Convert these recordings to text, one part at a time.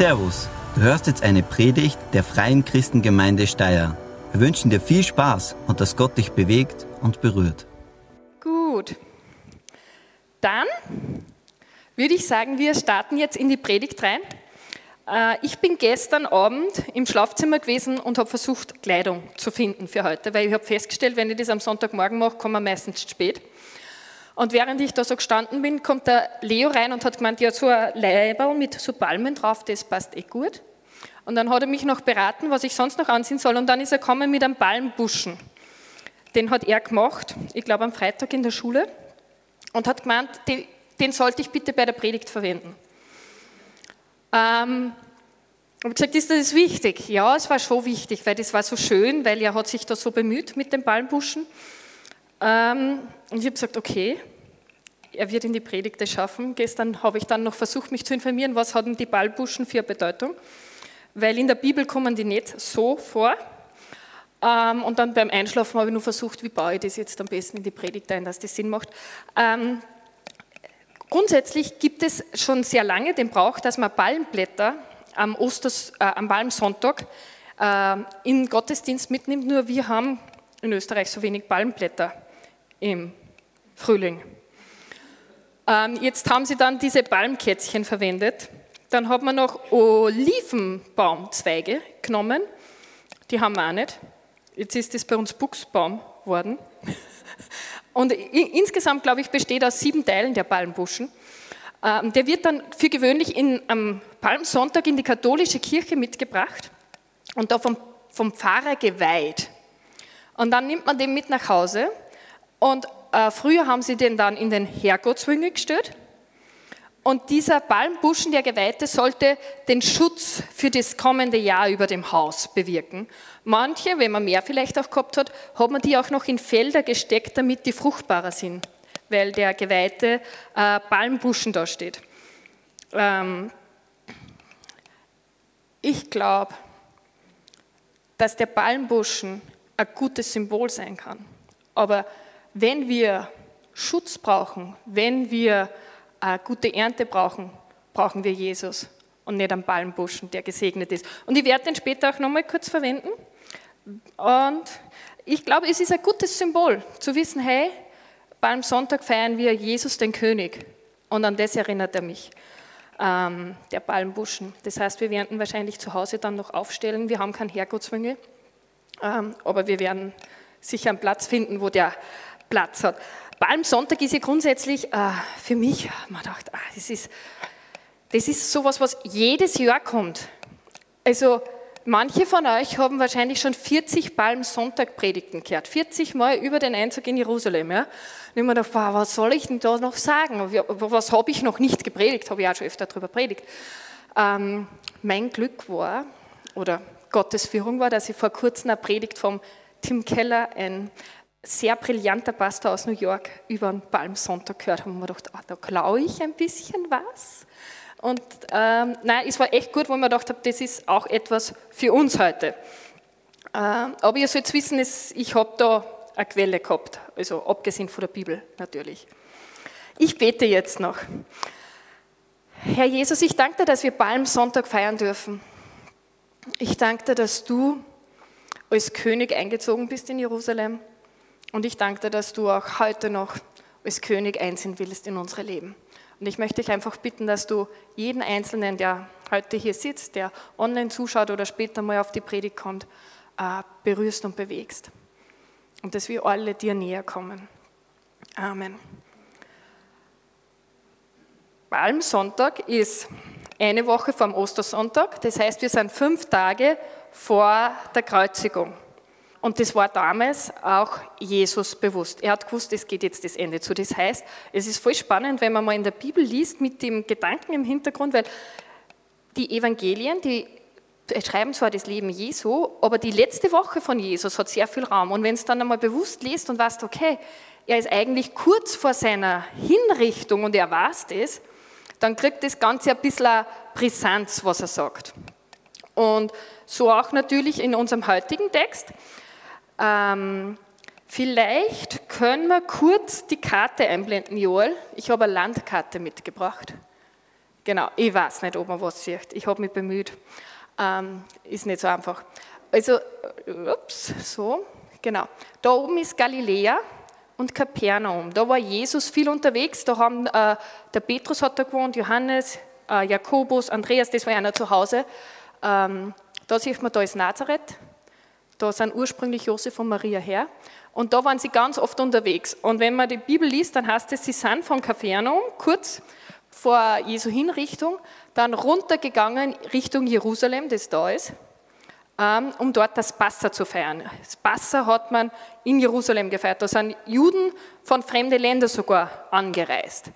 Servus, du hörst jetzt eine Predigt der Freien Christengemeinde Steyr. Wir wünschen dir viel Spaß und dass Gott dich bewegt und berührt. Gut, dann würde ich sagen, wir starten jetzt in die Predigt rein. Äh, ich bin gestern Abend im Schlafzimmer gewesen und habe versucht, Kleidung zu finden für heute, weil ich habe festgestellt, wenn ich das am Sonntagmorgen mache, kommen wir meistens spät. Und während ich da so gestanden bin, kommt der Leo rein und hat gemeint, ja, so ein Leiberl mit so Palmen drauf, das passt eh gut. Und dann hat er mich noch beraten, was ich sonst noch anziehen soll. Und dann ist er gekommen mit einem Palmbuschen. Den hat er gemacht, ich glaube am Freitag in der Schule. Und hat gemeint, den, den sollte ich bitte bei der Predigt verwenden. Ähm, ich habe gesagt, ist das wichtig? Ja, es war schon wichtig, weil das war so schön, weil er hat sich da so bemüht mit dem Palmbuschen. Ähm, und ich habe gesagt, okay, er wird in die Predigte schaffen. Gestern habe ich dann noch versucht, mich zu informieren, was haben die Ballbuschen für Bedeutung, weil in der Bibel kommen die nicht so vor. Ähm, und dann beim Einschlafen habe ich nur versucht, wie baue ich das jetzt am besten in die Predigt ein, dass das Sinn macht. Ähm, grundsätzlich gibt es schon sehr lange den Brauch, dass man Palmblätter am, Osters, äh, am Palmsonntag äh, in Gottesdienst mitnimmt, nur wir haben in Österreich so wenig Palmblätter im Frühling. Ähm, jetzt haben sie dann diese Palmkätzchen verwendet. Dann hat man noch Olivenbaumzweige genommen. Die haben wir auch nicht. Jetzt ist das bei uns Buchsbaum geworden. Und insgesamt, glaube ich, besteht aus sieben Teilen der Palmbuschen. Ähm, der wird dann für gewöhnlich in, am Palmsonntag in die katholische Kirche mitgebracht und da vom, vom Pfarrer geweiht. Und dann nimmt man den mit nach Hause und äh, früher haben sie den dann in den Herrgottswinkel gestellt. Und dieser Palmbuschen, der Geweihte, sollte den Schutz für das kommende Jahr über dem Haus bewirken. Manche, wenn man mehr vielleicht auch gehabt hat, hat man die auch noch in Felder gesteckt, damit die fruchtbarer sind, weil der geweihte äh, Palmbuschen da steht. Ähm, ich glaube, dass der Palmbuschen ein gutes Symbol sein kann. Aber wenn wir Schutz brauchen, wenn wir eine gute Ernte brauchen, brauchen wir Jesus und nicht einen Palmbuschen, der gesegnet ist. Und ich werde den später auch nochmal kurz verwenden. Und ich glaube, es ist ein gutes Symbol, zu wissen, hey, Palmsonntag feiern wir Jesus den König. Und an das erinnert er mich, ähm, der Palmbuschen. Das heißt, wir werden wahrscheinlich zu Hause dann noch aufstellen. Wir haben keinen Herrgottswüngel, ähm, aber wir werden sicher einen Platz finden, wo der Platz hat. Palmsonntag ist ja grundsätzlich äh, für mich, man dachte, ah, das ist, das ist sowas, was jedes Jahr kommt. Also manche von euch haben wahrscheinlich schon 40 Palmsonntag-Predigten gehört, 40 Mal über den Einzug in Jerusalem. Ja? Und ich mir gedacht, was soll ich denn da noch sagen? Was habe ich noch nicht gepredigt? Habe ich auch schon öfter darüber predigt. Ähm, mein Glück war, oder Gottes Führung war, dass ich vor kurzem eine Predigt vom Tim Keller, ein sehr brillanter Pastor aus New York über den Palmsonntag gehört haben mir gedacht, ah, da klaue ich ein bisschen was. Und ähm, nein, es war echt gut, wo ich gedacht habe, das ist auch etwas für uns heute. Ähm, aber ihr sollt wissen, ich habe da eine Quelle gehabt, also abgesehen von der Bibel natürlich. Ich bete jetzt noch. Herr Jesus, ich danke dir, dass wir Palmsonntag feiern dürfen. Ich danke dir, dass du als König eingezogen bist in Jerusalem und ich danke dir, dass du auch heute noch als König einziehen willst in unsere Leben. Und ich möchte dich einfach bitten, dass du jeden Einzelnen, der heute hier sitzt, der online zuschaut oder später mal auf die Predigt kommt, äh, berührst und bewegst. Und dass wir alle dir näher kommen. Amen. Palmsonntag ist eine Woche vor dem Ostersonntag. Das heißt, wir sind fünf Tage vor der Kreuzigung. Und das war damals auch Jesus bewusst. Er hat gewusst, es geht jetzt das Ende zu. Das heißt, es ist voll spannend, wenn man mal in der Bibel liest mit dem Gedanken im Hintergrund, weil die Evangelien, die schreiben zwar das Leben Jesu, aber die letzte Woche von Jesus hat sehr viel Raum. Und wenn es dann einmal bewusst liest und weißt, okay, er ist eigentlich kurz vor seiner Hinrichtung und er weiß das, dann kriegt das Ganze ein bisschen Brisanz, was er sagt. Und so auch natürlich in unserem heutigen Text. Ähm, vielleicht können wir kurz die Karte einblenden, Joel. Ich habe eine Landkarte mitgebracht. Genau, ich weiß nicht, ob man was sieht. Ich habe mich bemüht. Ähm, ist nicht so einfach. Also, ups, so, genau. Da oben ist Galiläa und Kapernaum. Da war Jesus viel unterwegs. Da haben, äh, der Petrus hat da gewohnt, Johannes, äh, Jakobus, Andreas, das war einer zu Hause. Ähm, da sieht man, da ist Nazareth. Da sind ursprünglich Josef und Maria her. Und da waren sie ganz oft unterwegs. Und wenn man die Bibel liest, dann heißt es, sie sind von Kapernaum kurz vor Jesu Hinrichtung, dann runtergegangen Richtung Jerusalem, das da ist, ähm, um dort das Passa zu feiern. Das Passa hat man in Jerusalem gefeiert. Da sind Juden von fremden Ländern sogar angereist.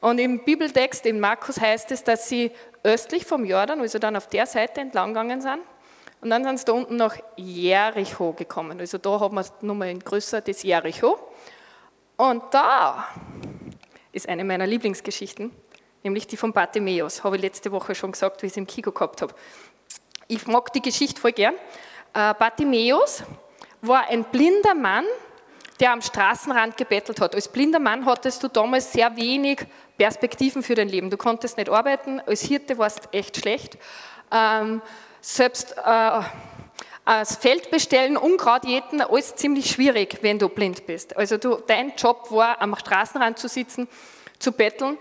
Und im Bibeltext in Markus heißt es, dass sie östlich vom Jordan, also dann auf der Seite entlang gegangen sind, und dann sind sie da unten nach Jericho gekommen. Also da haben wir nochmal in größer das Jericho. Und da ist eine meiner Lieblingsgeschichten, nämlich die von Bartimäus. Habe ich letzte Woche schon gesagt, wie ich es im Kiko gehabt habe. Ich mag die Geschichte voll gern. Äh, Bartimäus war ein blinder Mann, der am Straßenrand gebettelt hat. Als blinder Mann hattest du damals sehr wenig Perspektiven für dein Leben. Du konntest nicht arbeiten, als Hirte warst du echt schlecht. Selbst äh, das Feld bestellen, Unkraut jäten, alles ziemlich schwierig, wenn du blind bist. Also du, dein Job war, am Straßenrand zu sitzen, zu betteln.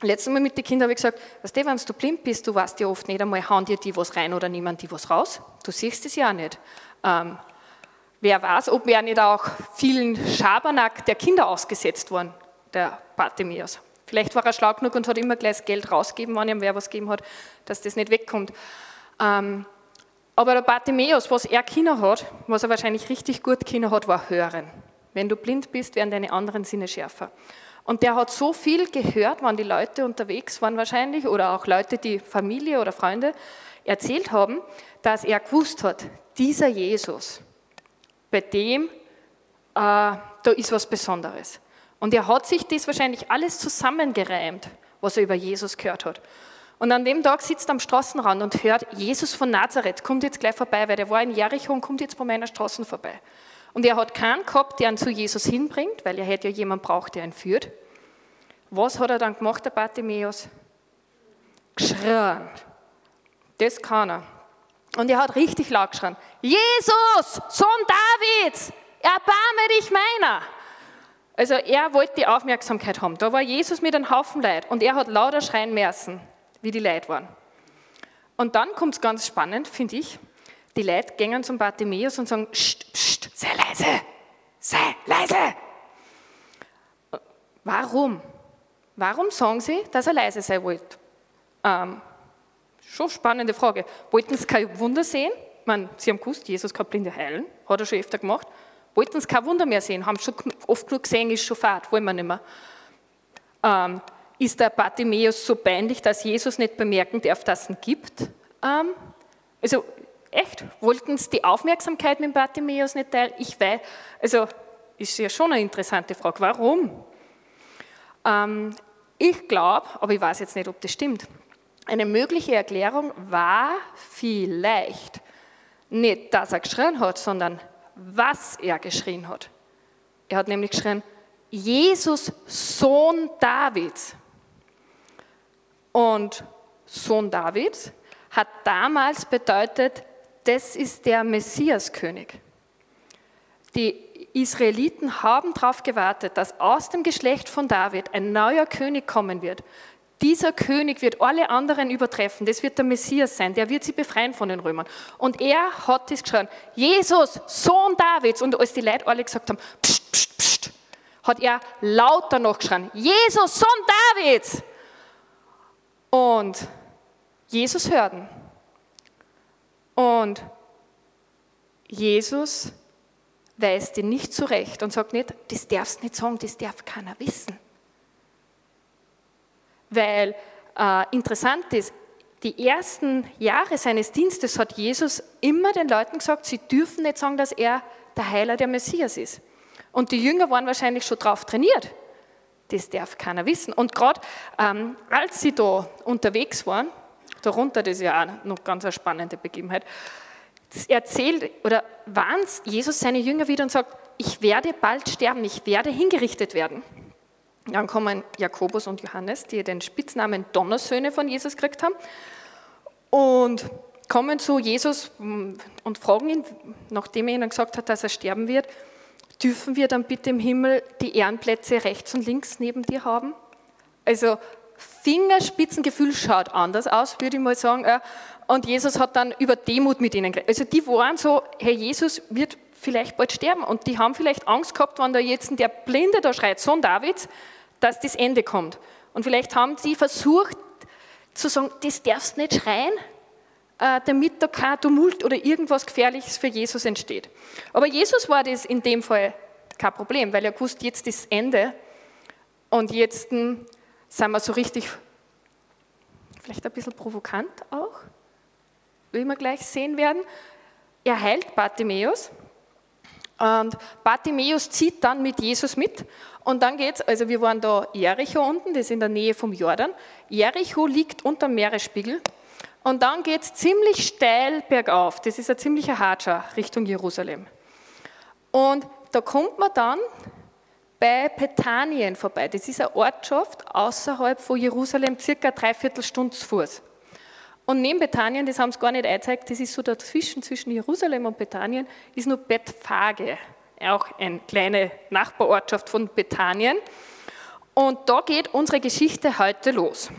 Letztes Mal mit den Kindern habe ich gesagt, weißt du, wenn du blind bist, du weißt ja oft nicht einmal, hauen dir die was rein oder nehmen die was raus. Du siehst es ja nicht. Ähm, wer weiß, ob er nicht auch vielen Schabernack der Kinder ausgesetzt worden, der Bartimäus. Vielleicht war er schlau genug und hat immer gleich das Geld rausgegeben, wenn ihm wer was gegeben hat, dass das nicht wegkommt. Ähm, aber der Bartimäus, was er Kinder hat, was er wahrscheinlich richtig gut Kinder hat, war Hören. Wenn du blind bist, werden deine anderen Sinne schärfer. Und der hat so viel gehört, wann die Leute unterwegs waren wahrscheinlich, oder auch Leute, die Familie oder Freunde erzählt haben, dass er gewusst hat, dieser Jesus, bei dem, äh, da ist was Besonderes. Und er hat sich das wahrscheinlich alles zusammengereimt, was er über Jesus gehört hat. Und an dem Tag sitzt er am Straßenrand und hört, Jesus von Nazareth kommt jetzt gleich vorbei, weil der war in Jericho und kommt jetzt bei meiner Straße vorbei. Und er hat keinen gehabt, der ihn zu Jesus hinbringt, weil er hätte ja jemanden braucht, der ihn führt. Was hat er dann gemacht, der Bartimäus? Geschrien. Das kann er. Und er hat richtig laut geschrien. Jesus, Sohn Davids, erbarme dich meiner. Also er wollte die Aufmerksamkeit haben. Da war Jesus mit einem Haufen Leid und er hat lauter schreien müssen wie die Leute waren. Und dann kommt es ganz spannend, finde ich. Die Leute gehen zum Bartimäus und sagen, pst, pst, sei leise, sei leise. Warum? Warum sagen sie, dass er leise sein wollte? Ähm, schon spannende Frage. Wollten sie kein Wunder sehen? Ich meine, sie haben gewusst, Jesus kann Blinde heilen, hat er schon öfter gemacht. Wollten sie kein Wunder mehr sehen, haben schon oft genug gesehen, ist schon fad, wollen wir nicht mehr. Ähm, ist der Bartimäus so peinlich, dass Jesus nicht bemerken darf, dass es ihn gibt? Ähm, also echt, wollten sie die Aufmerksamkeit mit Bartimäus nicht teilen? Ich weiß, also ist ja schon eine interessante Frage. Warum? Ähm, ich glaube, aber ich weiß jetzt nicht, ob das stimmt, eine mögliche Erklärung war vielleicht nicht, dass er geschrien hat, sondern was er geschrien hat. Er hat nämlich geschrien, Jesus, Sohn Davids. Und Sohn Davids hat damals bedeutet, das ist der Messiaskönig. Die Israeliten haben darauf gewartet, dass aus dem Geschlecht von David ein neuer König kommen wird. Dieser König wird alle anderen übertreffen. Das wird der Messias sein. Der wird sie befreien von den Römern. Und er hat das geschrien. Jesus, Sohn Davids. Und als die Leute alle gesagt haben, pst, pst, pst, hat er lauter noch geschrien. Jesus, Sohn Davids. Und Jesus hörten. Und Jesus weist ihn nicht zurecht und sagt nicht, das darfst du nicht sagen, das darf keiner wissen. Weil äh, interessant ist, die ersten Jahre seines Dienstes hat Jesus immer den Leuten gesagt, sie dürfen nicht sagen, dass er der Heiler, der Messias ist. Und die Jünger waren wahrscheinlich schon darauf trainiert das darf keiner wissen. Und gerade ähm, als sie da unterwegs waren, darunter, das ist ja auch noch ganz eine spannende Begebenheit, erzählt oder warnt Jesus seine Jünger wieder und sagt, ich werde bald sterben, ich werde hingerichtet werden. Dann kommen Jakobus und Johannes, die den Spitznamen Donnersöhne von Jesus gekriegt haben. Und kommen zu Jesus und fragen ihn, nachdem er ihnen gesagt hat, dass er sterben wird, dürfen wir dann bitte im Himmel die Ehrenplätze rechts und links neben dir haben? Also Fingerspitzengefühl schaut anders aus, würde ich mal sagen. Und Jesus hat dann über Demut mit ihnen geredet. Also die waren so, Herr Jesus wird vielleicht bald sterben. Und die haben vielleicht Angst gehabt, wenn da jetzt der Blinde da schreit, Sohn Davids, dass das Ende kommt. Und vielleicht haben sie versucht zu sagen, das darfst nicht schreien, damit da kein Tumult oder irgendwas Gefährliches für Jesus entsteht. Aber Jesus war das in dem Fall kein Problem, weil er wusste, jetzt ist Ende und jetzt hm, sind wir so richtig, vielleicht ein bisschen provokant auch, wie wir gleich sehen werden. Er heilt Bartimäus und Bartimäus zieht dann mit Jesus mit und dann geht's, also wir waren da Jericho unten, das ist in der Nähe vom Jordan. Jericho liegt unter dem Meeresspiegel und dann geht es ziemlich steil bergauf. Das ist ein ziemlicher Hatscher Richtung Jerusalem. Und da kommt man dann bei Bethanien vorbei. Das ist eine Ortschaft außerhalb von Jerusalem, circa dreiviertel Stunde zu Fuß. Und neben Bethanien, das haben sie gar nicht eingezeigt, das ist so dazwischen, zwischen Jerusalem und Bethanien, ist nur Bethphage, auch eine kleine Nachbarortschaft von Bethanien. Und da geht unsere Geschichte heute los,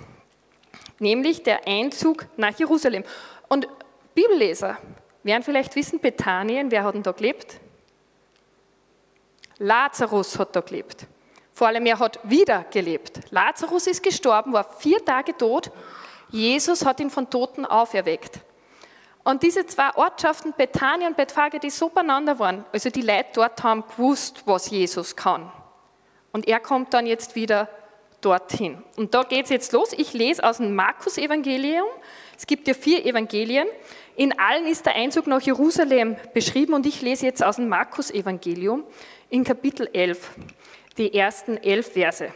nämlich der Einzug nach Jerusalem. Und Bibelleser werden vielleicht wissen, Bethanien, wer hat denn da gelebt? Lazarus hat da gelebt. Vor allem, er hat wieder gelebt. Lazarus ist gestorben, war vier Tage tot Jesus hat ihn von Toten auferweckt. Und diese zwei Ortschaften, Bethanien und Bethphage, die so beieinander waren, also die Leute dort haben gewusst, was Jesus kann. Und er kommt dann jetzt wieder dorthin. Und da geht es jetzt los. Ich lese aus dem Markus-Evangelium. Es gibt ja vier Evangelien. In allen ist der Einzug nach Jerusalem beschrieben und ich lese jetzt aus dem Markus-Evangelium in Kapitel 11, die ersten elf Verse.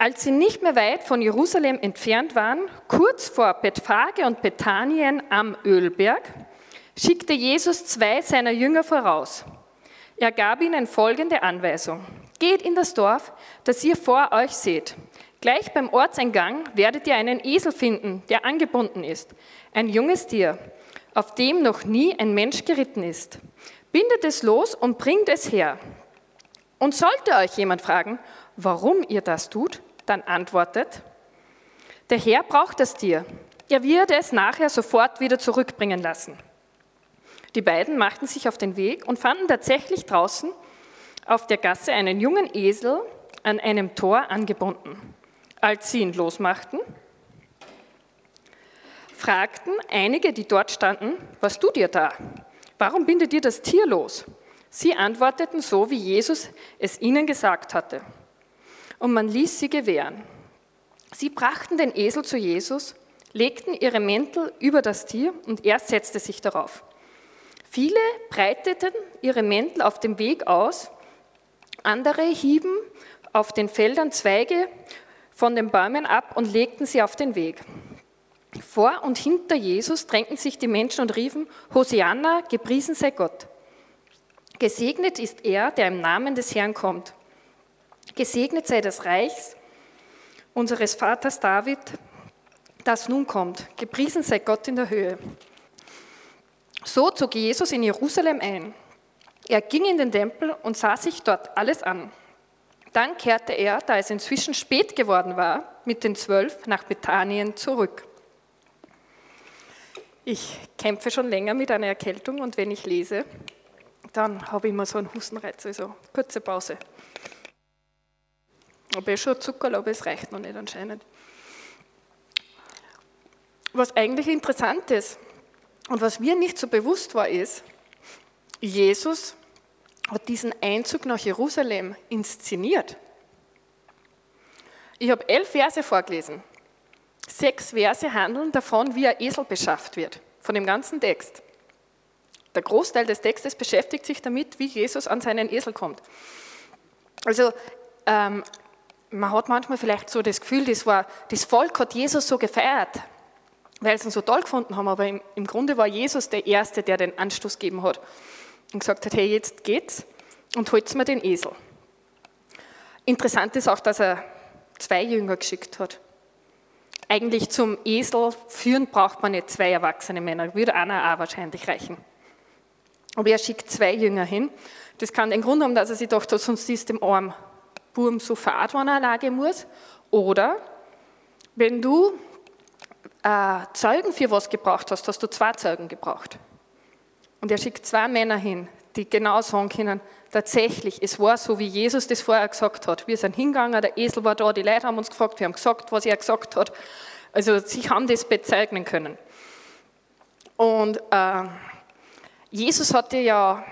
Als sie nicht mehr weit von Jerusalem entfernt waren, kurz vor Bethphage und Bethanien am Ölberg, schickte Jesus zwei seiner Jünger voraus. Er gab ihnen folgende Anweisung. Geht in das Dorf, das ihr vor euch seht. Gleich beim Ortseingang werdet ihr einen Esel finden, der angebunden ist. Ein junges Tier, auf dem noch nie ein Mensch geritten ist. Bindet es los und bringt es her. Und sollte euch jemand fragen, warum ihr das tut, dann antwortet, der Herr braucht das Tier. Er wird es nachher sofort wieder zurückbringen lassen. Die beiden machten sich auf den Weg und fanden tatsächlich draußen auf der Gasse einen jungen Esel an einem Tor angebunden. Als sie ihn losmachten, fragten einige, die dort standen, was tut ihr da? Warum bindet ihr das Tier los? Sie antworteten so, wie Jesus es ihnen gesagt hatte und man ließ sie gewähren. Sie brachten den Esel zu Jesus, legten ihre Mäntel über das Tier und er setzte sich darauf. Viele breiteten ihre Mäntel auf dem Weg aus, andere hieben auf den Feldern Zweige von den Bäumen ab und legten sie auf den Weg. Vor und hinter Jesus drängten sich die Menschen und riefen, Hosianna, gepriesen sei Gott. Gesegnet ist er, der im Namen des Herrn kommt. Gesegnet sei das Reich unseres Vaters David, das nun kommt. Gepriesen sei Gott in der Höhe. So zog Jesus in Jerusalem ein. Er ging in den Tempel und sah sich dort alles an. Dann kehrte er, da es inzwischen spät geworden war, mit den Zwölf nach Bethanien zurück. Ich kämpfe schon länger mit einer Erkältung und wenn ich lese, dann habe ich immer so einen Hustenreiz, also kurze Pause. Aber ich schon Zucker, aber es reicht noch nicht anscheinend. Was eigentlich interessant ist und was mir nicht so bewusst war, ist, Jesus hat diesen Einzug nach Jerusalem inszeniert. Ich habe elf Verse vorgelesen. Sechs Verse handeln davon, wie ein Esel beschafft wird, von dem ganzen Text. Der Großteil des Textes beschäftigt sich damit, wie Jesus an seinen Esel kommt. Also ähm, man hat manchmal vielleicht so das Gefühl, das, war, das Volk hat Jesus so gefeiert, weil sie ihn so toll gefunden haben, aber im, im Grunde war Jesus der Erste, der den Anstoß gegeben hat und gesagt hat, hey, jetzt geht's und holt mir den Esel. Interessant ist auch, dass er zwei Jünger geschickt hat. Eigentlich zum Esel führen braucht man nicht zwei erwachsene Männer, würde einer auch wahrscheinlich reichen. Aber er schickt zwei Jünger hin. Das kann den Grund haben, dass er sich dachte, sonst ist dem armen Burm so fad, wenn er alleine muss. Oder wenn du äh, Zeugen für was gebraucht hast, hast du zwei Zeugen gebraucht. Und er schickt zwei Männer hin, die genau sagen können, tatsächlich, es war so, wie Jesus das vorher gesagt hat. Wir sind hingegangen, der Esel war da, die Leute haben uns gefragt, wir haben gesagt, was er gesagt hat. Also sie haben das bezeichnen können. Und äh, Jesus hatte ja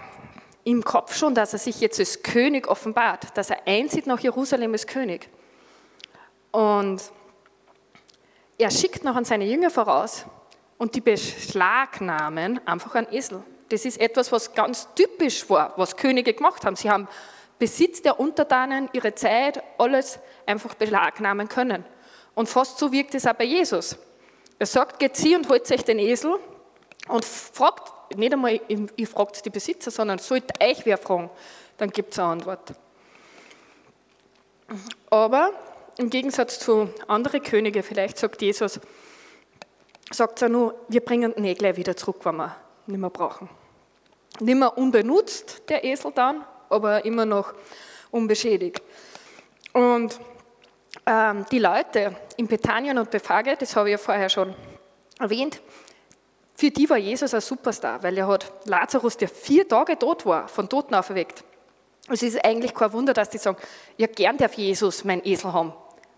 im Kopf schon, dass er sich jetzt als König offenbart, dass er einzieht nach Jerusalem als König. Und er schickt noch an seine Jünger voraus und die beschlagnahmen einfach einen Esel. Das ist etwas, was ganz typisch war, was Könige gemacht haben. Sie haben Besitz der Untertanen, ihre Zeit, alles einfach beschlagnahmen können. Und fast so wirkt es auch bei Jesus. Er sagt, geht sie und holt euch den Esel und fragt, nicht einmal, ihr fragt die Besitzer, sondern sollte euch wer fragen, dann gibt es eine Antwort. Aber im Gegensatz zu anderen Königen, vielleicht sagt Jesus, sagt er nur, wir bringen den eh gleich wieder zurück, wenn wir nicht mehr brauchen. Nicht mehr unbenutzt, der Esel dann, aber immer noch unbeschädigt. Und ähm, die Leute in Bethanien und Befage, das habe ich ja vorher schon erwähnt, für die war Jesus ein Superstar, weil er hat Lazarus, der vier Tage tot war, von Toten auferweckt. Es ist eigentlich kein Wunder, dass die sagen, ja gern darf Jesus mein Esel haben.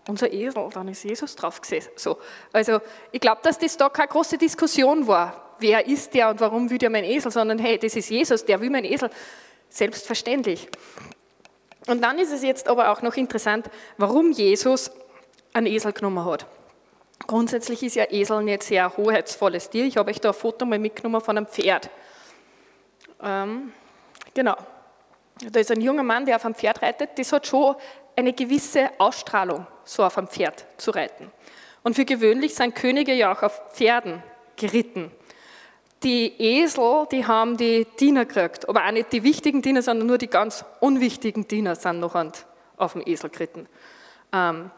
Unser Esel, dann ist Jesus drauf gesessen. So. Also ich glaube, dass das da keine große Diskussion war wer ist der und warum will der mein Esel, sondern hey, das ist Jesus, der will mein Esel. Selbstverständlich. Und dann ist es jetzt aber auch noch interessant, warum Jesus einen Esel genommen hat. Grundsätzlich ist ja Esel nicht sehr hoheitsvolles Tier. Ich habe euch da ein Foto mal mitgenommen von einem Pferd. Ähm, genau. Da ist ein junger Mann, der auf einem Pferd reitet. Das hat schon eine gewisse Ausstrahlung, so auf einem Pferd zu reiten. Und für gewöhnlich sind Könige ja auch auf Pferden geritten. Die Esel, die haben die Diener gekriegt, aber auch nicht die wichtigen Diener, sondern nur die ganz unwichtigen Diener sind noch auf dem Esel geritten. Ähm,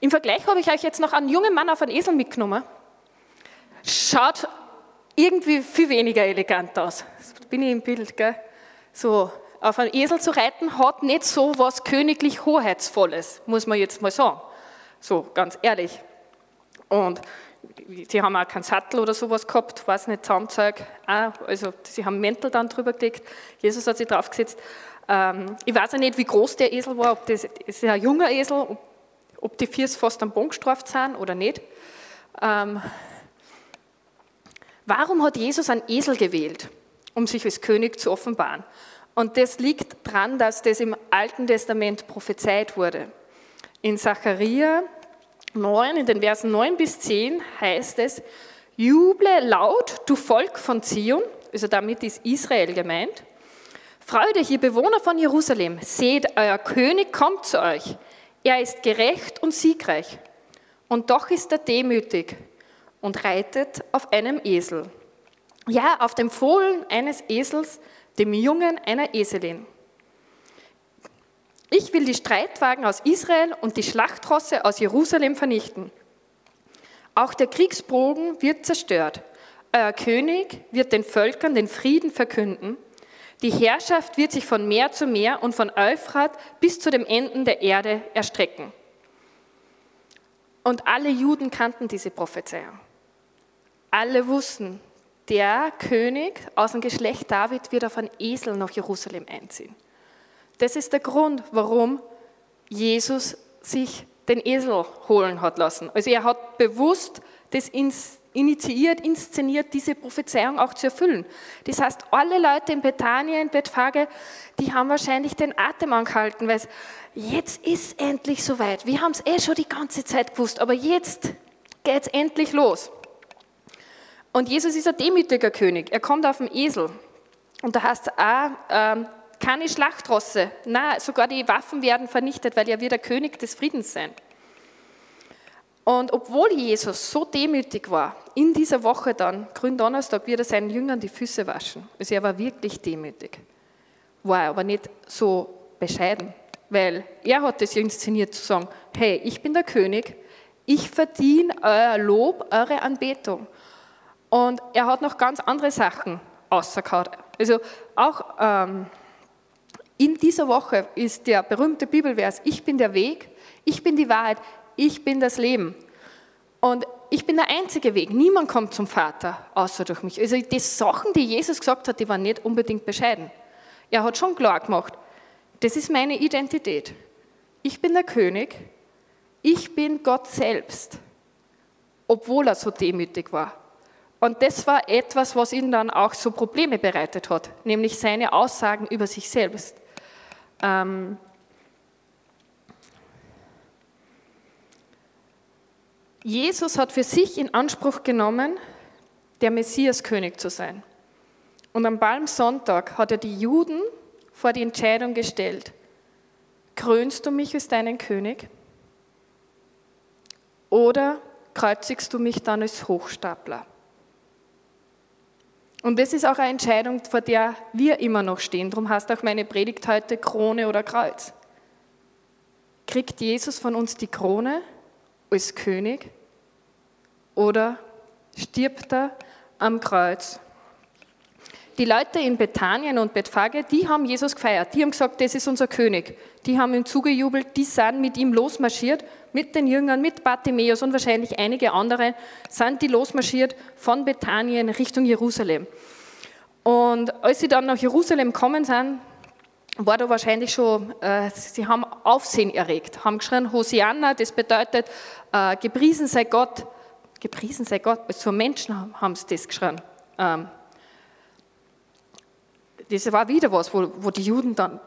Im Vergleich habe ich euch jetzt noch einen jungen Mann auf einen Esel mitgenommen. Schaut irgendwie viel weniger elegant aus. bin ich im Bild, gell? So, auf einen Esel zu reiten hat nicht so was königlich Hoheitsvolles, muss man jetzt mal sagen. So, ganz ehrlich. Und sie haben auch keinen Sattel oder sowas gehabt, weiß nicht, Zaumzeug, auch, also sie haben Mäntel dann drüber gelegt, Jesus hat sich draufgesetzt. Ähm, ich weiß auch nicht, wie groß der Esel war, ob das, ist ein junger Esel, ob, ob die Viers fast am Bogen gestraft sind oder nicht. Ähm, warum hat Jesus einen Esel gewählt, um sich als König zu offenbaren? Und das liegt daran, dass das im Alten Testament prophezeit wurde. In Zachariah 9, in den Versen 9 bis 10 heißt es, Juble laut, du Volk von Zion, also damit ist Israel gemeint. Freut euch, ihr Bewohner von Jerusalem, seht, euer König kommt zu euch. Er ist gerecht und siegreich. Und doch ist er demütig und reitet auf einem Esel. Ja, auf dem Fohlen eines Esels, dem Jungen einer Eselin. Ich will die Streitwagen aus Israel und die Schlachtrosse aus Jerusalem vernichten. Auch der Kriegsbogen wird zerstört. Euer König wird den Völkern den Frieden verkünden. Die Herrschaft wird sich von Meer zu Meer und von Euphrat bis zu den Enden der Erde erstrecken. Und alle Juden kannten diese Prophezeiung. Alle wussten, der König aus dem Geschlecht David wird auf einen Esel nach Jerusalem einziehen. Das ist der Grund, warum Jesus sich den Esel holen hat lassen. Also er hat bewusst das initiiert, inszeniert, diese Prophezeiung auch zu erfüllen. Das heißt, alle Leute in Bethanien, in Bethphage, die haben wahrscheinlich den Atem angehalten, weil es, jetzt ist endlich soweit. Wir haben es eh schon die ganze Zeit gewusst, aber jetzt geht es endlich los. Und Jesus ist ein demütiger König. Er kommt auf dem Esel. Und da heißt auch, ähm, keine Schlachtrosse. Na, sogar die Waffen werden vernichtet, weil er wird der König des Friedens sein. Und obwohl Jesus so demütig war, in dieser Woche dann, Gründonnerstag, wird er seinen Jüngern die Füße waschen. Also er war wirklich demütig. War aber nicht so bescheiden, weil er hat es inszeniert zu sagen, hey, ich bin der König, ich verdiene euer Lob, eure Anbetung. Und er hat noch ganz andere Sachen ausgehauen. Also auch ähm, in dieser Woche ist der berühmte Bibelvers, ich bin der Weg, ich bin die Wahrheit, ich bin das Leben. Und ich bin der einzige Weg. Niemand kommt zum Vater außer durch mich. Also die Sachen, die Jesus gesagt hat, die waren nicht unbedingt bescheiden. Er hat schon klar gemacht, das ist meine Identität. Ich bin der König, ich bin Gott selbst, obwohl er so demütig war. Und das war etwas, was ihm dann auch so Probleme bereitet hat, nämlich seine Aussagen über sich selbst. Ähm Jesus hat für sich in Anspruch genommen, der Messiaskönig zu sein. Und am Palmsonntag hat er die Juden vor die Entscheidung gestellt, krönst du mich als deinen König oder kreuzigst du mich dann als Hochstapler? Und das ist auch eine Entscheidung, vor der wir immer noch stehen. Darum heißt auch meine Predigt heute Krone oder Kreuz. Kriegt Jesus von uns die Krone als König oder stirbt er am Kreuz? Die Leute in Bethanien und Bethphage, die haben Jesus gefeiert. Die haben gesagt, das ist unser König. Die haben ihm zugejubelt, die sind mit ihm losmarschiert, mit den Jüngern, mit Bartimäus und wahrscheinlich einige andere, sind die losmarschiert von Bethanien Richtung Jerusalem. Und als sie dann nach Jerusalem kommen sind, war da wahrscheinlich schon, äh, sie haben Aufsehen erregt, haben geschrien, Hosianna, das bedeutet, äh, gepriesen sei Gott, gepriesen sei Gott, also Menschen haben, haben sie das geschrien. Ähm, das war wieder was, wo, wo die Juden dann,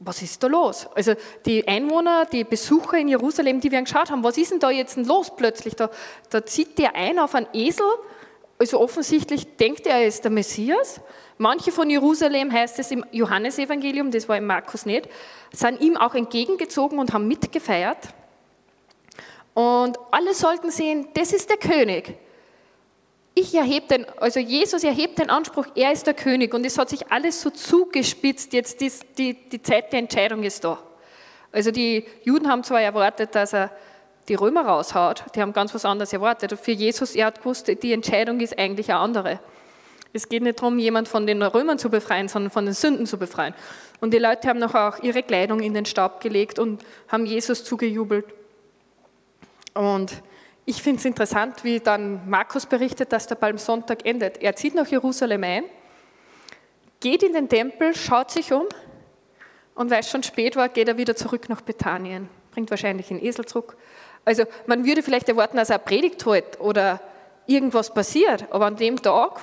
was ist da los? Also die Einwohner, die Besucher in Jerusalem, die wir geschaut haben, was ist denn da jetzt los plötzlich? Da, da zieht der ein auf einen Esel, also offensichtlich denkt er, er ist der Messias. Manche von Jerusalem, heißt es im Johannesevangelium, das war im Markus nicht, sind ihm auch entgegengezogen und haben mitgefeiert. Und alle sollten sehen, das ist der König ich erhebe den, also Jesus erhebt den Anspruch, er ist der König und es hat sich alles so zugespitzt, jetzt die, die, die Zeit der Entscheidung ist da. Also die Juden haben zwar erwartet, dass er die Römer raushaut, die haben ganz was anderes erwartet. Für Jesus, er hat gewusst, die Entscheidung ist eigentlich eine andere. Es geht nicht darum, jemand von den Römern zu befreien, sondern von den Sünden zu befreien. Und die Leute haben noch auch ihre Kleidung in den Staub gelegt und haben Jesus zugejubelt. Und ich finde es interessant, wie dann Markus berichtet, dass der Palmsonntag endet. Er zieht nach Jerusalem ein, geht in den Tempel, schaut sich um und weil es schon spät war, geht er wieder zurück nach Bethanien. Bringt wahrscheinlich einen Esel zurück. Also man würde vielleicht erwarten, dass er Predigt hält oder irgendwas passiert, aber an dem Tag,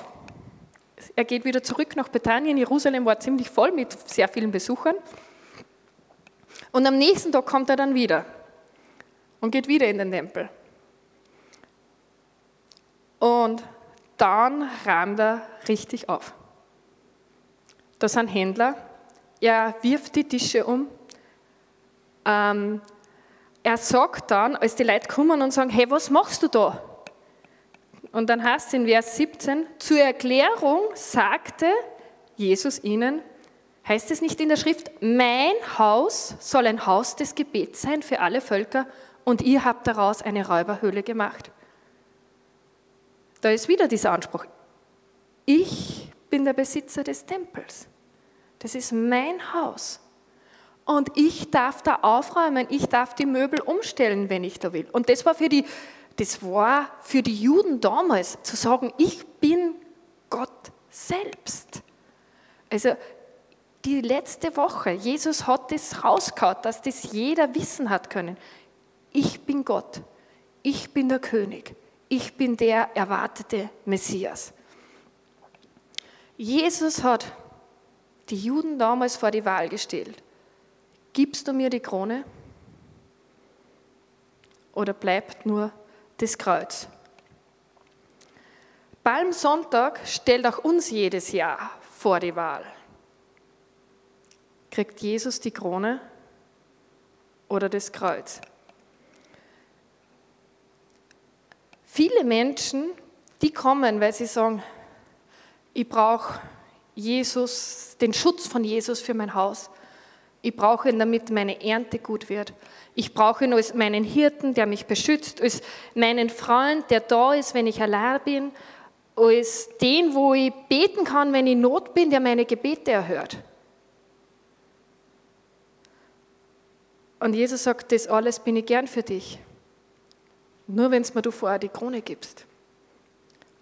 er geht wieder zurück nach Bethanien. Jerusalem war ziemlich voll mit sehr vielen Besuchern. Und am nächsten Tag kommt er dann wieder und geht wieder in den Tempel. Und dann räumt er richtig auf. Da sind Händler, er wirft die Tische um. Ähm, er sagt dann, als die Leute kommen und sagen, hey, was machst du da? Und dann heißt es in Vers 17, zur Erklärung sagte Jesus ihnen, heißt es nicht in der Schrift, mein Haus soll ein Haus des Gebets sein für alle Völker und ihr habt daraus eine Räuberhöhle gemacht. Da ist wieder dieser Anspruch. Ich bin der Besitzer des Tempels. Das ist mein Haus. Und ich darf da aufräumen, ich darf die Möbel umstellen, wenn ich da will. Und das war für die, das war für die Juden damals zu sagen, ich bin Gott selbst. Also die letzte Woche, Jesus hat das rausgehauen, dass das jeder wissen hat können. Ich bin Gott, ich bin der König ich bin der erwartete Messias. Jesus hat die Juden damals vor die Wahl gestellt. Gibst du mir die Krone oder bleibt nur das Kreuz? Palmsonntag stellt auch uns jedes Jahr vor die Wahl. Kriegt Jesus die Krone oder das Kreuz? Viele Menschen, die kommen, weil sie sagen, ich brauche Jesus, den Schutz von Jesus für mein Haus. Ich brauche ihn, damit meine Ernte gut wird. Ich brauche ihn als meinen Hirten, der mich beschützt, als meinen Freund, der da ist, wenn ich allein bin, als den, wo ich beten kann, wenn ich Not bin, der meine Gebete erhört. Und Jesus sagt, das alles bin ich gern für dich. Nur wenn es mir du vorher die Krone gibst.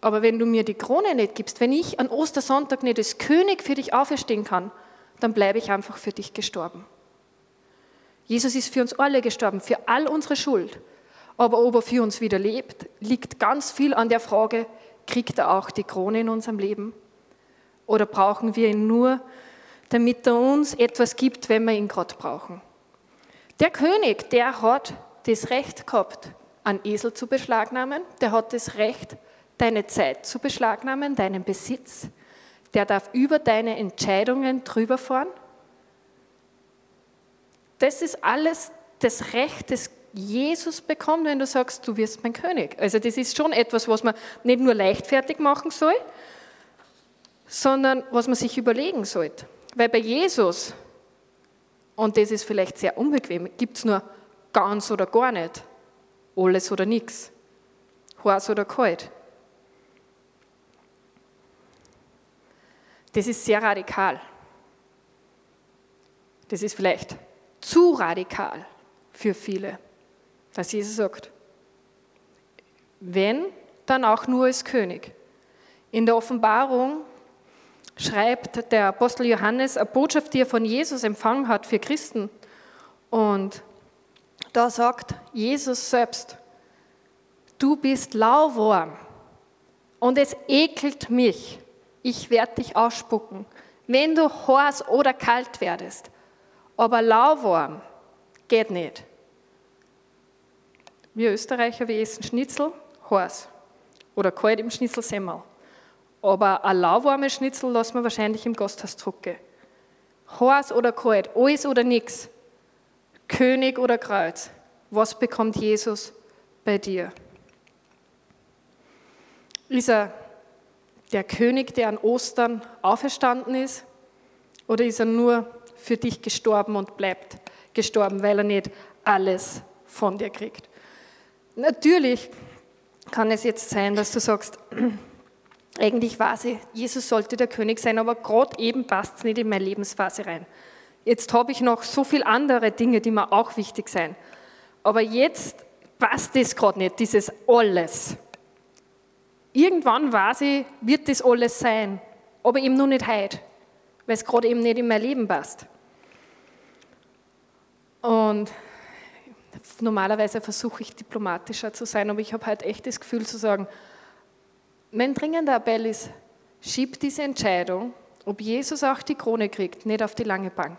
Aber wenn du mir die Krone nicht gibst, wenn ich an Ostersonntag nicht als König für dich auferstehen kann, dann bleibe ich einfach für dich gestorben. Jesus ist für uns alle gestorben, für all unsere Schuld. Aber ob er für uns wieder lebt, liegt ganz viel an der Frage, kriegt er auch die Krone in unserem Leben? Oder brauchen wir ihn nur, damit er uns etwas gibt, wenn wir ihn gerade brauchen? Der König, der hat das Recht gehabt, einen Esel zu beschlagnahmen, der hat das Recht, deine Zeit zu beschlagnahmen, deinen Besitz, der darf über deine Entscheidungen drüber fahren. Das ist alles das Recht, das Jesus bekommt, wenn du sagst, du wirst mein König. Also das ist schon etwas, was man nicht nur leichtfertig machen soll, sondern was man sich überlegen sollte. Weil bei Jesus, und das ist vielleicht sehr unbequem, gibt es nur ganz oder gar nicht, alles oder nichts, heiß oder kalt. Das ist sehr radikal. Das ist vielleicht zu radikal für viele, dass Jesus sagt, wenn, dann auch nur als König. In der Offenbarung schreibt der Apostel Johannes eine Botschaft, die er von Jesus empfangen hat für Christen. Und da sagt Jesus selbst, du bist lauwarm und es ekelt mich, ich werde dich ausspucken, wenn du heiß oder kalt werdest. Aber lauwarm geht nicht. Wir Österreicher, wir essen Schnitzel, heiß. Oder kalt im Schnitzel Semmel. Aber ein lauwarmes Schnitzel lassen wir wahrscheinlich im Gasthaus drucken. Heiß oder kalt, alles oder nichts. König oder Kreuz. Was bekommt Jesus bei dir? Ist er der König, der an Ostern auferstanden ist? Oder ist er nur für dich gestorben und bleibt gestorben, weil er nicht alles von dir kriegt? Natürlich kann es jetzt sein, dass du sagst, eigentlich weiß ich, Jesus sollte der König sein, aber gerade eben passt es nicht in meine Lebensphase rein. Jetzt habe ich noch so viele andere Dinge, die mir auch wichtig sind. Aber jetzt passt das gerade nicht, dieses alles. Irgendwann weiß ich, wird das alles sein, aber eben nur nicht heute, weil es gerade eben nicht in mein Leben passt. Und normalerweise versuche ich diplomatischer zu sein, aber ich habe halt echt das Gefühl zu sagen, mein dringender Appell ist, schieb diese Entscheidung, ob Jesus auch die Krone kriegt, nicht auf die lange Bank.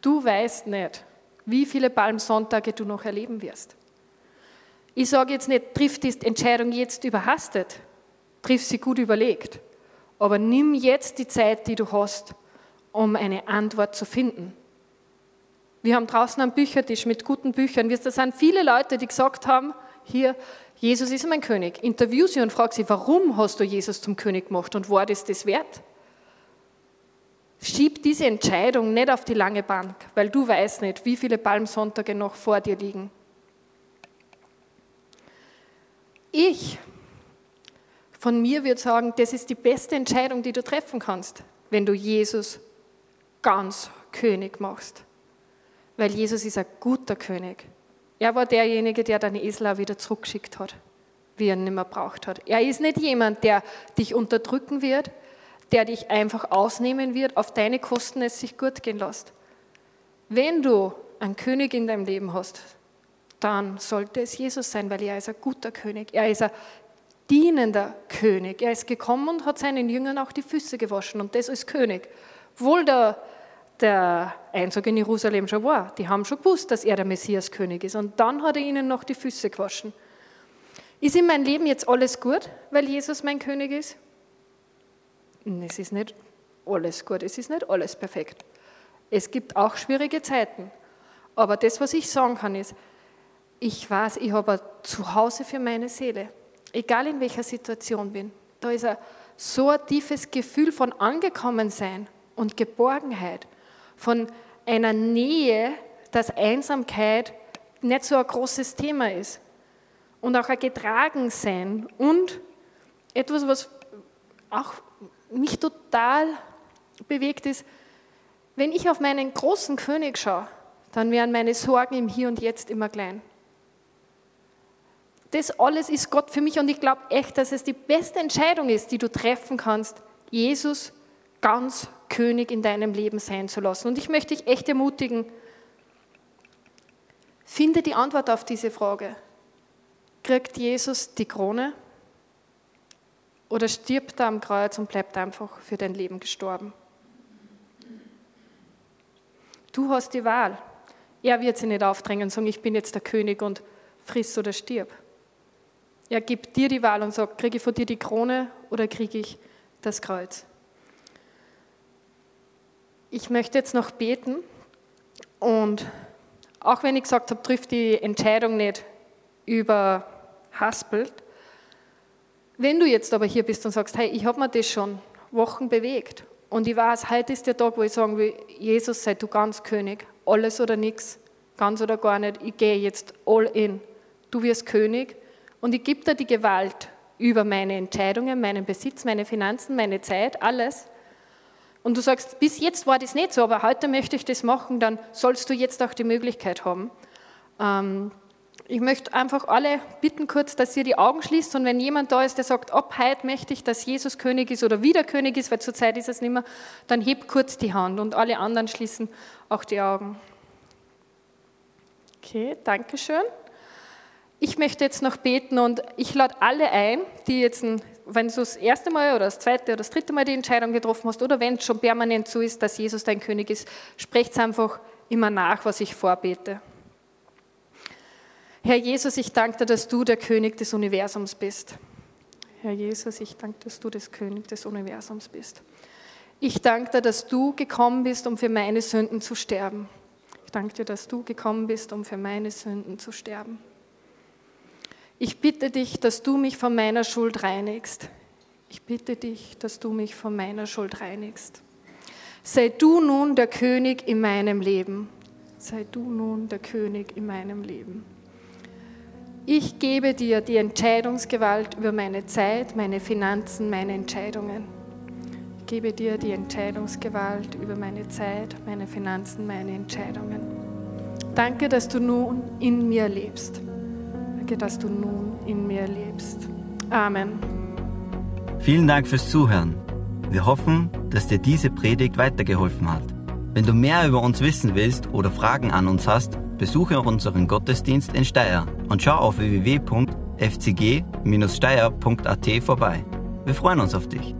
Du weißt nicht, wie viele Palmsonntage du noch erleben wirst. Ich sage jetzt nicht, triff die Entscheidung jetzt überhastet, triff sie gut überlegt, aber nimm jetzt die Zeit, die du hast, um eine Antwort zu finden. Wir haben draußen einen Büchertisch mit guten Büchern. Da sind viele Leute, die gesagt haben, hier, Jesus ist mein König. Interview sie und frag sie, warum hast du Jesus zum König gemacht und war das das wert? Schieb diese Entscheidung nicht auf die lange Bank, weil du weißt nicht, wie viele Palmsonntage noch vor dir liegen. Ich von mir würde sagen, das ist die beste Entscheidung, die du treffen kannst, wenn du Jesus ganz König machst. Weil Jesus ist ein guter König. Er war derjenige, der deine Esel auch wieder zurückgeschickt hat, wie er ihn nicht mehr braucht hat. Er ist nicht jemand, der dich unterdrücken wird, der dich einfach ausnehmen wird, auf deine Kosten es sich gut gehen lässt. Wenn du einen König in deinem Leben hast, dann sollte es Jesus sein, weil er ist ein guter König. Er ist ein dienender König. Er ist gekommen und hat seinen Jüngern auch die Füße gewaschen und das ist König. Obwohl der, der Einzug in Jerusalem schon war. Die haben schon gewusst, dass er der Messias König ist. Und dann hat er ihnen noch die Füße gewaschen. Ist in meinem Leben jetzt alles gut, weil Jesus mein König ist? Es ist nicht alles gut, es ist nicht alles perfekt. Es gibt auch schwierige Zeiten. Aber das, was ich sagen kann, ist, ich weiß, ich habe ein Zuhause für meine Seele. Egal in welcher Situation bin. Da ist ein, so ein tiefes Gefühl von Angekommensein und Geborgenheit, von einer Nähe, dass Einsamkeit nicht so ein großes Thema ist. Und auch ein Getragensein und etwas, was auch mich total bewegt ist, wenn ich auf meinen großen König schaue, dann werden meine Sorgen im Hier und Jetzt immer klein. Das alles ist Gott für mich und ich glaube echt, dass es die beste Entscheidung ist, die du treffen kannst, Jesus ganz König in deinem Leben sein zu lassen. Und ich möchte dich echt ermutigen, finde die Antwort auf diese Frage. Kriegt Jesus die Krone oder stirbt er am Kreuz und bleibt einfach für dein Leben gestorben? Du hast die Wahl. Er wird sie nicht aufdrängen und sagen, ich bin jetzt der König und friss oder stirb. Er gibt dir die Wahl und sagt, kriege ich von dir die Krone oder kriege ich das Kreuz? Ich möchte jetzt noch beten und auch wenn ich gesagt habe, trifft die Entscheidung nicht überhaspelt. Wenn du jetzt aber hier bist und sagst, hey, ich habe mir das schon Wochen bewegt und ich weiß, heute ist der Tag, wo ich sagen will, Jesus, sei du ganz König, alles oder nichts, ganz oder gar nicht, ich gehe jetzt all in. Du wirst König und ich gebe dir die Gewalt über meine Entscheidungen, meinen Besitz, meine Finanzen, meine Zeit, alles. Und du sagst, bis jetzt war das nicht so, aber heute möchte ich das machen, dann sollst du jetzt auch die Möglichkeit haben. Ähm, ich möchte einfach alle bitten kurz, dass ihr die Augen schließt und wenn jemand da ist, der sagt, ab heute möchte ich, dass Jesus König ist oder wieder König ist, weil zurzeit ist es nicht mehr, dann hebt kurz die Hand und alle anderen schließen auch die Augen. Okay, danke schön. Ich möchte jetzt noch beten und ich lade alle ein, die jetzt, wenn du das erste Mal oder das zweite oder das dritte Mal die Entscheidung getroffen hast oder wenn es schon permanent so ist, dass Jesus dein König ist, sprecht einfach immer nach, was ich vorbete. Herr Jesus, ich danke dir, dass du der König des Universums bist. Herr Jesus, ich danke, dass du der König des Universums bist. Ich danke dir, dass du gekommen bist, um für meine Sünden zu sterben. Ich danke dir, dass du gekommen bist, um für meine Sünden zu sterben. Ich bitte dich, dass du mich von meiner Schuld reinigst. Ich bitte dich, dass du mich von meiner Schuld reinigst. Sei du nun der König in meinem Leben. Sei du nun der König in meinem Leben. Ich gebe dir die Entscheidungsgewalt über meine Zeit, meine Finanzen, meine Entscheidungen. Ich gebe dir die Entscheidungsgewalt über meine Zeit, meine Finanzen, meine Entscheidungen. Danke, dass du nun in mir lebst. Danke, dass du nun in mir lebst. Amen. Vielen Dank fürs Zuhören. Wir hoffen, dass dir diese Predigt weitergeholfen hat. Wenn du mehr über uns wissen willst oder Fragen an uns hast, besuche unseren Gottesdienst in Steyr und schau auf www.fcg-steyr.at vorbei. Wir freuen uns auf dich.